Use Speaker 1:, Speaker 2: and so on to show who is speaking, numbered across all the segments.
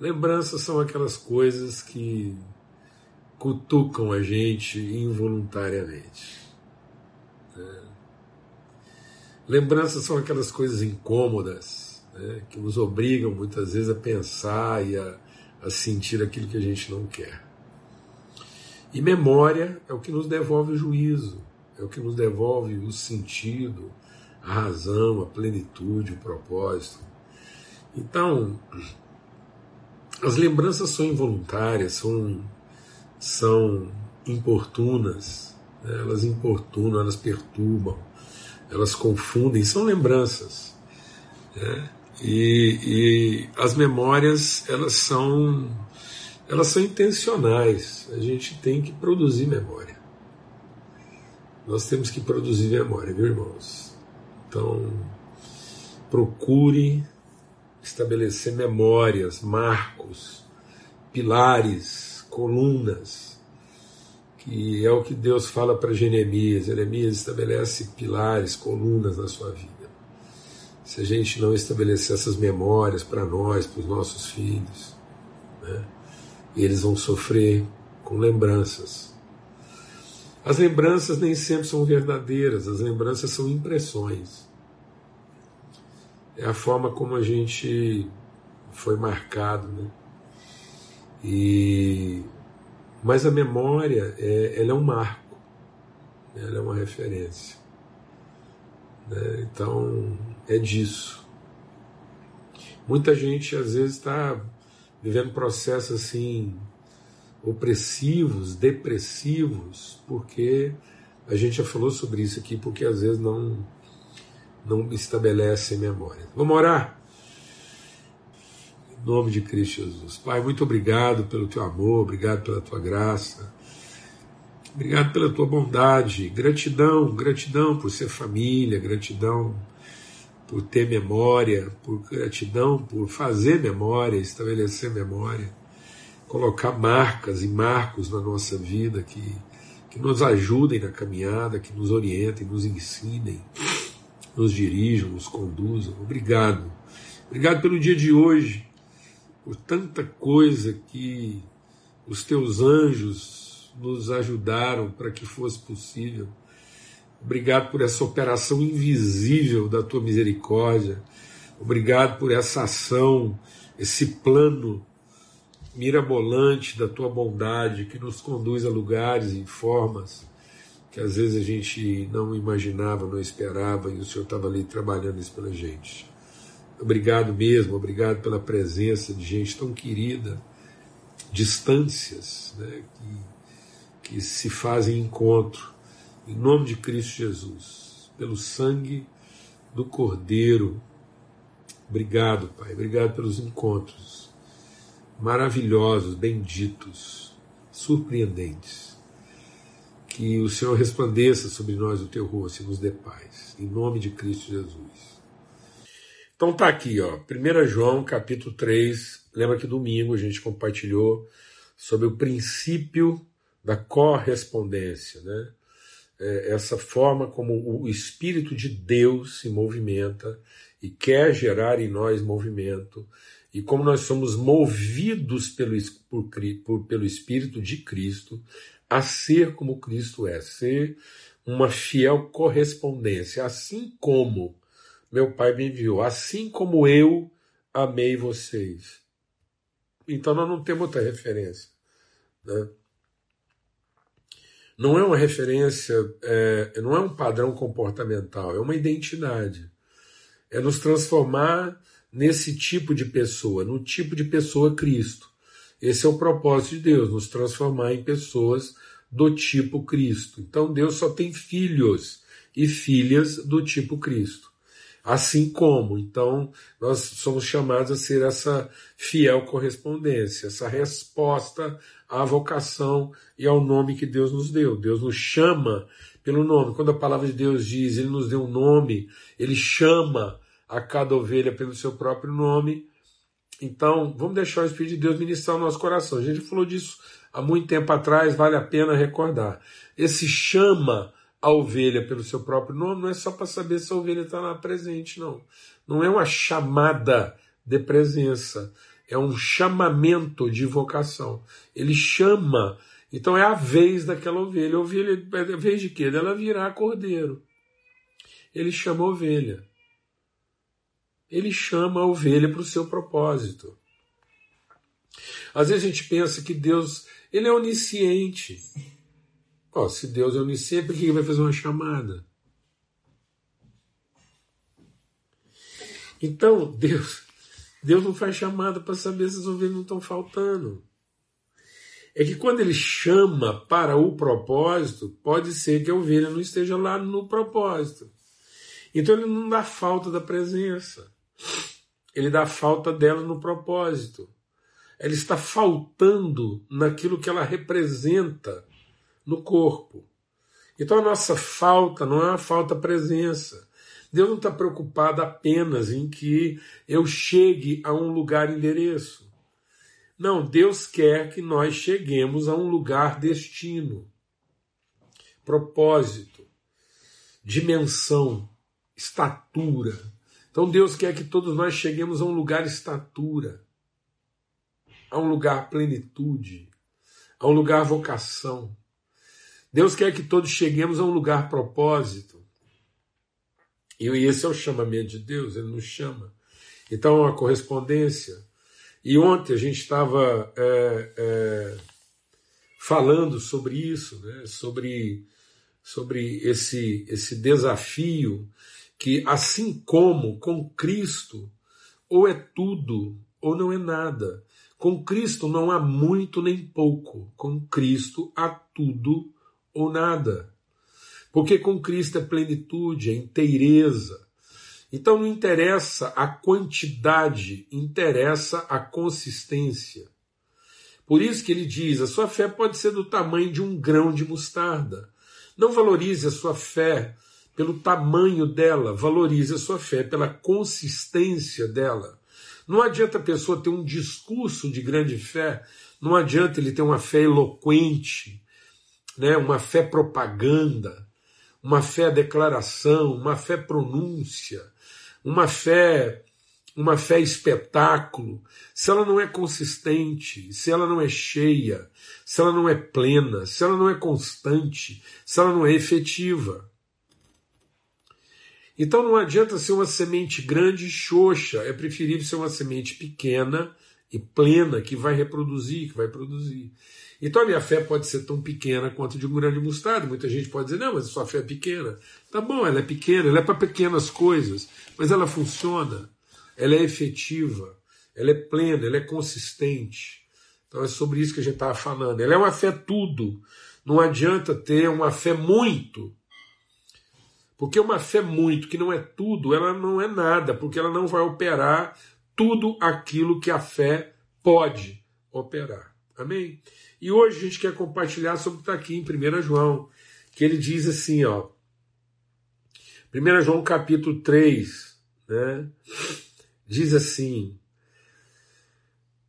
Speaker 1: Lembranças são aquelas coisas que cutucam a gente involuntariamente. Né? Lembranças são aquelas coisas incômodas né, que nos obrigam muitas vezes a pensar e a, a sentir aquilo que a gente não quer. E memória é o que nos devolve o juízo, é o que nos devolve o sentido, a razão, a plenitude, o propósito. Então, as lembranças são involuntárias, são, são importunas, né? elas importunam, elas perturbam, elas confundem, são lembranças. Né? E, e as memórias, elas são, elas são intencionais, a gente tem que produzir memória. Nós temos que produzir memória, viu, irmãos? Então, procure estabelecer memórias, marcos, pilares, colunas, que é o que Deus fala para Jeremias. Jeremias estabelece pilares, colunas na sua vida. Se a gente não estabelecer essas memórias para nós, para os nossos filhos, né, eles vão sofrer com lembranças. As lembranças nem sempre são verdadeiras, as lembranças são impressões é a forma como a gente foi marcado, né? E mas a memória é, ela é um marco, né? ela é uma referência. Né? Então é disso. Muita gente às vezes está vivendo processos assim opressivos, depressivos, porque a gente já falou sobre isso aqui, porque às vezes não não estabelece memória. Vamos orar? Em nome de Cristo Jesus. Pai, muito obrigado pelo teu amor, obrigado pela tua graça, obrigado pela tua bondade, gratidão, gratidão por ser família, gratidão por ter memória, por gratidão por fazer memória, estabelecer memória, colocar marcas e marcos na nossa vida que, que nos ajudem na caminhada, que nos orientem, nos ensinem nos dirijam, nos conduzam. Obrigado. Obrigado pelo dia de hoje, por tanta coisa que os teus anjos nos ajudaram para que fosse possível. Obrigado por essa operação invisível da tua misericórdia. Obrigado por essa ação, esse plano mirabolante da tua bondade que nos conduz a lugares e formas que às vezes a gente não imaginava, não esperava, e o Senhor estava ali trabalhando isso pela gente. Obrigado mesmo, obrigado pela presença de gente tão querida, distâncias né, que, que se fazem encontro, em nome de Cristo Jesus, pelo sangue do Cordeiro. Obrigado, Pai, obrigado pelos encontros maravilhosos, benditos, surpreendentes que o Senhor resplandeça sobre nós o teu rosto e nos dê paz. Em nome de Cristo Jesus. Então tá aqui, ó, 1 João capítulo 3. Lembra que domingo a gente compartilhou sobre o princípio da correspondência, né? É essa forma como o Espírito de Deus se movimenta e quer gerar em nós movimento, e como nós somos movidos pelo, por, por, pelo Espírito de Cristo a ser como Cristo é, ser uma fiel correspondência, assim como meu Pai me enviou, assim como eu amei vocês. Então nós não temos outra referência. Né? Não é uma referência, é, não é um padrão comportamental, é uma identidade. É nos transformar nesse tipo de pessoa, no tipo de pessoa Cristo. Esse é o propósito de Deus, nos transformar em pessoas do tipo Cristo. Então Deus só tem filhos e filhas do tipo Cristo. Assim como, então, nós somos chamados a ser essa fiel correspondência, essa resposta à vocação e ao nome que Deus nos deu. Deus nos chama pelo nome. Quando a palavra de Deus diz, Ele nos deu um nome, Ele chama a cada ovelha pelo seu próprio nome, então, vamos deixar o Espírito de Deus ministrar o nosso coração. A gente falou disso há muito tempo atrás, vale a pena recordar. Esse chama a ovelha pelo seu próprio nome não é só para saber se a ovelha está lá presente, não. Não é uma chamada de presença. É um chamamento de vocação. Ele chama. Então é a vez daquela ovelha. A ovelha é a vez de quê? Dela virar cordeiro. Ele chama a ovelha. Ele chama a ovelha para o seu propósito. Às vezes a gente pensa que Deus ele é onisciente. Oh, se Deus é onisciente, por que ele vai fazer uma chamada? Então, Deus, Deus não faz chamada para saber se as ovelhas não estão faltando. É que quando ele chama para o propósito, pode ser que a ovelha não esteja lá no propósito. Então ele não dá falta da presença. Ele dá falta dela no propósito. Ela está faltando naquilo que ela representa no corpo. Então a nossa falta não é uma falta presença. Deus não está preocupado apenas em que eu chegue a um lugar endereço. Não, Deus quer que nós cheguemos a um lugar destino, propósito, dimensão, estatura. Então Deus quer que todos nós cheguemos a um lugar estatura, a um lugar plenitude, a um lugar vocação. Deus quer que todos cheguemos a um lugar propósito. E esse é o chamamento de Deus, ele nos chama. Então, a correspondência. E ontem a gente estava é, é, falando sobre isso, né? sobre, sobre esse, esse desafio que, assim como com Cristo, ou é tudo ou não é nada. Com Cristo não há muito nem pouco. Com Cristo há tudo ou nada. Porque com Cristo é plenitude, é inteireza. Então não interessa a quantidade, interessa a consistência. Por isso que ele diz: a sua fé pode ser do tamanho de um grão de mostarda. Não valorize a sua fé pelo tamanho dela, valorize a sua fé pela consistência dela. Não adianta a pessoa ter um discurso de grande fé, não adianta ele ter uma fé eloquente, né, uma fé propaganda, uma fé declaração, uma fé pronúncia, uma fé uma fé espetáculo, se ela não é consistente, se ela não é cheia, se ela não é plena, se ela não é constante, se ela não é efetiva. Então não adianta ser uma semente grande e xoxa, é preferível ser uma semente pequena e plena que vai reproduzir, que vai produzir. Então a minha fé pode ser tão pequena quanto de um grande mostarda. Muita gente pode dizer, não, mas a sua fé é pequena. Tá bom, ela é pequena, ela é para pequenas coisas, mas ela funciona, ela é efetiva, ela é plena, ela é consistente. Então é sobre isso que a gente estava falando. Ela é uma fé tudo. Não adianta ter uma fé muito. Porque uma fé muito, que não é tudo, ela não é nada, porque ela não vai operar tudo aquilo que a fé pode operar. Amém? E hoje a gente quer compartilhar sobre o que está aqui em 1 João, que ele diz assim, ó. 1 João capítulo 3, né? Diz assim: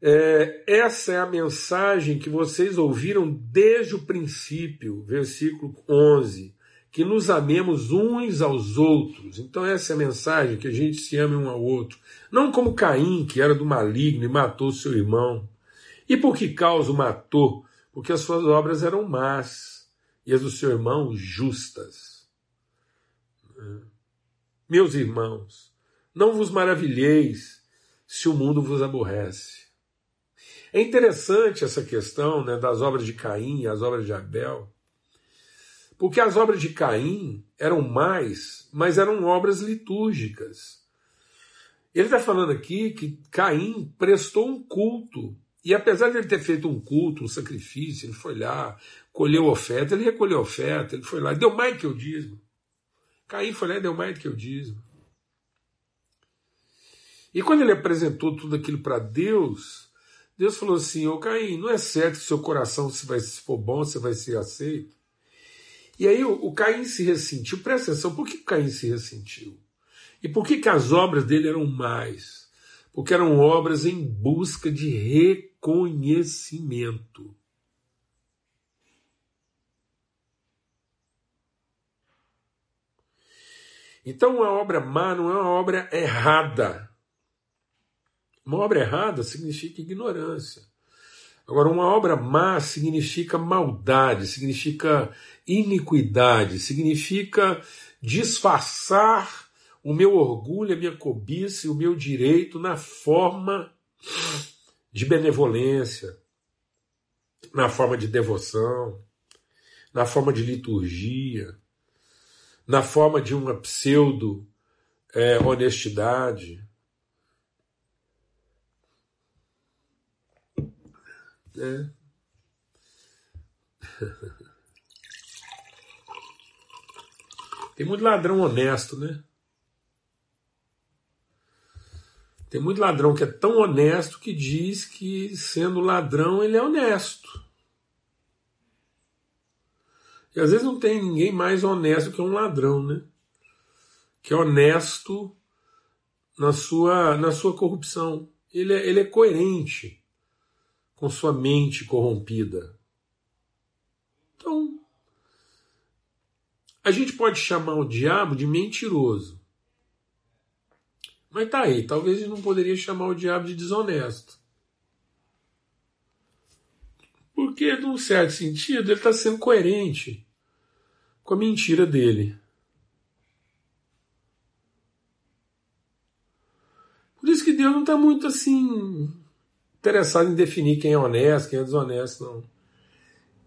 Speaker 1: é, essa é a mensagem que vocês ouviram desde o princípio, versículo 11, que nos amemos uns aos outros. Então, essa é a mensagem, que a gente se ame um ao outro. Não como Caim, que era do maligno e matou seu irmão. E por que causa o matou? Porque as suas obras eram más e as do seu irmão justas. Meus irmãos, não vos maravilheis se o mundo vos aborrece. É interessante essa questão né, das obras de Caim e as obras de Abel, porque as obras de Caim eram mais, mas eram obras litúrgicas. Ele está falando aqui que Caim prestou um culto e apesar de ele ter feito um culto, um sacrifício, ele foi lá, colheu oferta, ele recolheu oferta, ele foi lá, deu mais que o dízimo. Caim foi lá e deu mais que o dízimo. E quando ele apresentou tudo aquilo para Deus, Deus falou assim: Ô Caim, não é certo que seu coração, se, vai, se for bom, você vai ser aceito. E aí o, o Caim se ressentiu. Presta atenção, por que o Caim se ressentiu? E por que, que as obras dele eram mais? Porque eram obras em busca de reconhecimento. Então, uma obra má não é uma obra errada. Uma obra errada significa ignorância. Agora, uma obra má significa maldade, significa iniquidade, significa disfarçar o meu orgulho, a minha cobiça e o meu direito na forma de benevolência, na forma de devoção, na forma de liturgia, na forma de uma pseudo é, honestidade. É. Tem muito ladrão honesto, né? Tem muito ladrão que é tão honesto que diz que, sendo ladrão, ele é honesto. E às vezes não tem ninguém mais honesto que um ladrão, né? Que é honesto na sua, na sua corrupção. Ele é, ele é coerente com sua mente corrompida. Então, a gente pode chamar o diabo de mentiroso. Mas tá aí, talvez a gente não poderia chamar o diabo de desonesto. Porque, num certo sentido, ele está sendo coerente com a mentira dele. Por isso que Deus não está muito assim interessado em definir quem é honesto, quem é desonesto, não.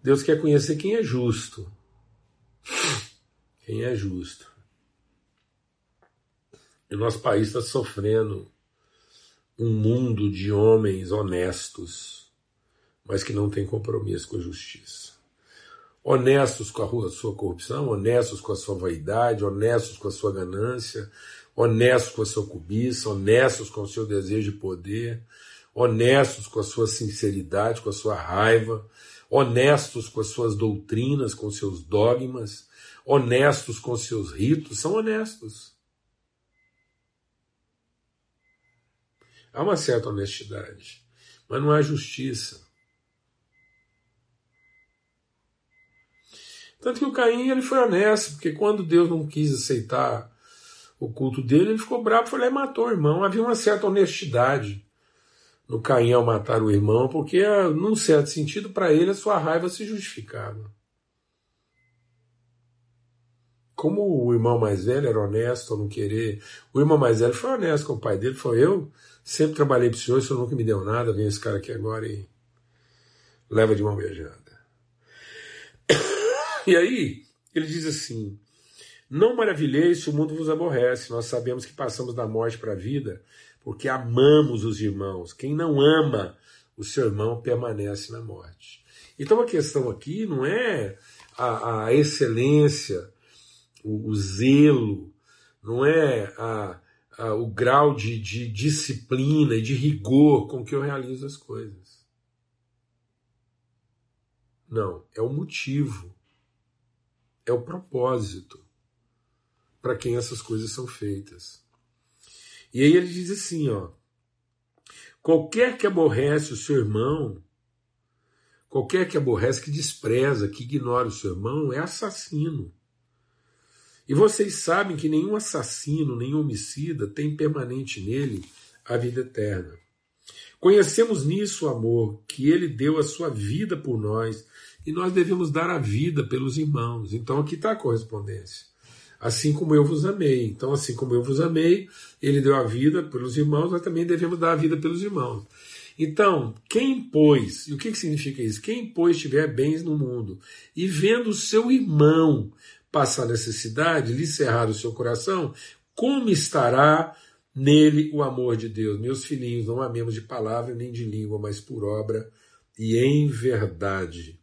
Speaker 1: Deus quer conhecer quem é justo. Quem é justo. E nosso país está sofrendo um mundo de homens honestos, mas que não tem compromisso com a justiça. Honestos com a sua corrupção, honestos com a sua vaidade, honestos com a sua ganância, honestos com a sua cobiça, honestos com o seu desejo de poder, honestos com a sua sinceridade, com a sua raiva, honestos com as suas doutrinas, com seus dogmas, honestos com seus ritos, são honestos. Há uma certa honestidade, mas não há justiça. Tanto que o Caim ele foi honesto, porque quando Deus não quis aceitar o culto dele, ele ficou bravo, foi lá e matou o irmão. Havia uma certa honestidade no Caim ao matar o irmão, porque, num certo sentido, para ele a sua raiva se justificava. Como o irmão mais velho era honesto ao não querer. O irmão mais velho foi honesto com o pai dele, foi eu. Sempre trabalhei para o senhor, o senhor nunca me deu nada, vem esse cara aqui agora e leva de mão beijada. E aí, ele diz assim: Não maravilheis se o mundo vos aborrece, nós sabemos que passamos da morte para a vida porque amamos os irmãos. Quem não ama o seu irmão permanece na morte. Então a questão aqui não é a, a excelência, o, o, zelo, não é a, a, o grau de, de disciplina e de rigor com que eu realizo as coisas. Não, é o motivo, é o propósito para quem essas coisas são feitas. E aí ele diz assim, ó: qualquer que aborrece o seu irmão, qualquer que aborrece, que despreza, que ignora o seu irmão, é assassino. E vocês sabem que nenhum assassino, nenhum homicida tem permanente nele a vida eterna. Conhecemos nisso o amor, que ele deu a sua vida por nós, e nós devemos dar a vida pelos irmãos. Então aqui está a correspondência assim como eu vos amei. Então, assim como eu vos amei, ele deu a vida pelos irmãos, nós também devemos dar a vida pelos irmãos. Então, quem pôs, e o que, que significa isso? Quem pôs tiver bens no mundo e vendo o seu irmão passar necessidade, lhe cerrar o seu coração, como estará nele o amor de Deus? Meus filhinhos, não amemos de palavra nem de língua, mas por obra e em verdade.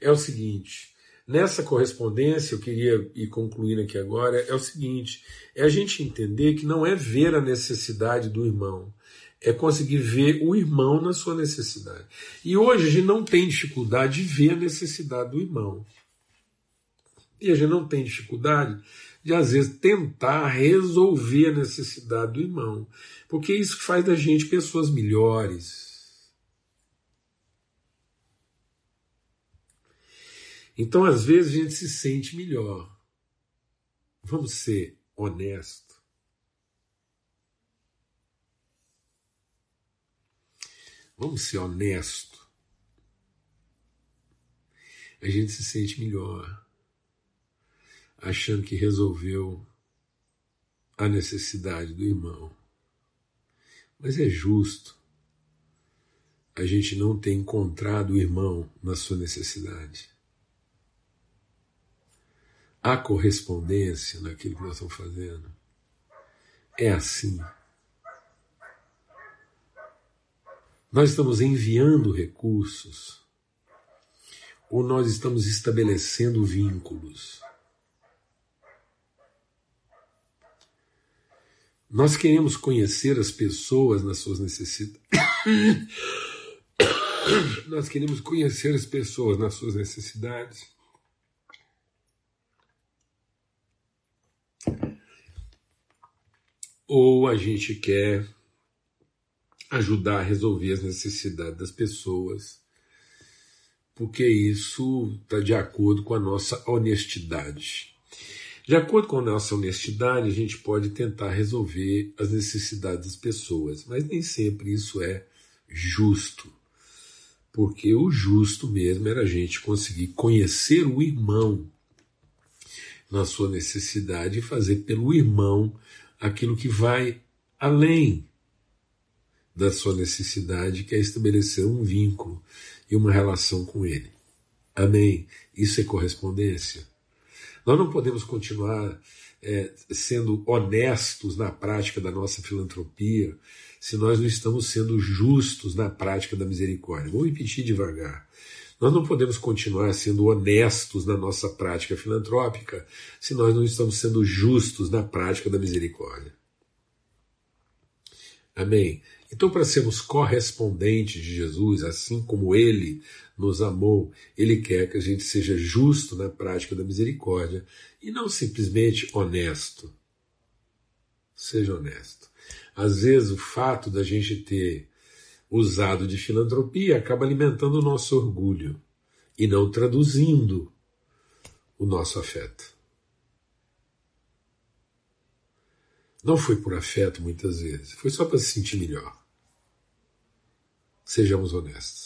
Speaker 1: É o seguinte, Nessa correspondência, eu queria ir concluindo aqui agora, é o seguinte: é a gente entender que não é ver a necessidade do irmão, é conseguir ver o irmão na sua necessidade. E hoje a gente não tem dificuldade de ver a necessidade do irmão. E a gente não tem dificuldade de, às vezes, tentar resolver a necessidade do irmão. Porque isso faz da gente pessoas melhores, Então, às vezes, a gente se sente melhor. Vamos ser honesto. Vamos ser honesto. A gente se sente melhor, achando que resolveu a necessidade do irmão. Mas é justo a gente não ter encontrado o irmão na sua necessidade. Há correspondência naquilo que nós estamos fazendo. É assim. Nós estamos enviando recursos ou nós estamos estabelecendo vínculos? Nós queremos conhecer as pessoas nas suas necessidades. Nós queremos conhecer as pessoas nas suas necessidades. Ou a gente quer ajudar a resolver as necessidades das pessoas, porque isso está de acordo com a nossa honestidade. De acordo com a nossa honestidade, a gente pode tentar resolver as necessidades das pessoas, mas nem sempre isso é justo. Porque o justo mesmo era a gente conseguir conhecer o irmão na sua necessidade e fazer pelo irmão aquilo que vai além da sua necessidade, que é estabelecer um vínculo e uma relação com ele. Amém? Isso é correspondência. Nós não podemos continuar é, sendo honestos na prática da nossa filantropia se nós não estamos sendo justos na prática da misericórdia. Vou repetir devagar. Nós não podemos continuar sendo honestos na nossa prática filantrópica se nós não estamos sendo justos na prática da misericórdia. Amém? Então, para sermos correspondentes de Jesus, assim como Ele nos amou, Ele quer que a gente seja justo na prática da misericórdia e não simplesmente honesto. Seja honesto. Às vezes, o fato da gente ter usado de filantropia acaba alimentando o nosso orgulho e não traduzindo o nosso afeto. Não foi por afeto muitas vezes, foi só para se sentir melhor. Sejamos honestos.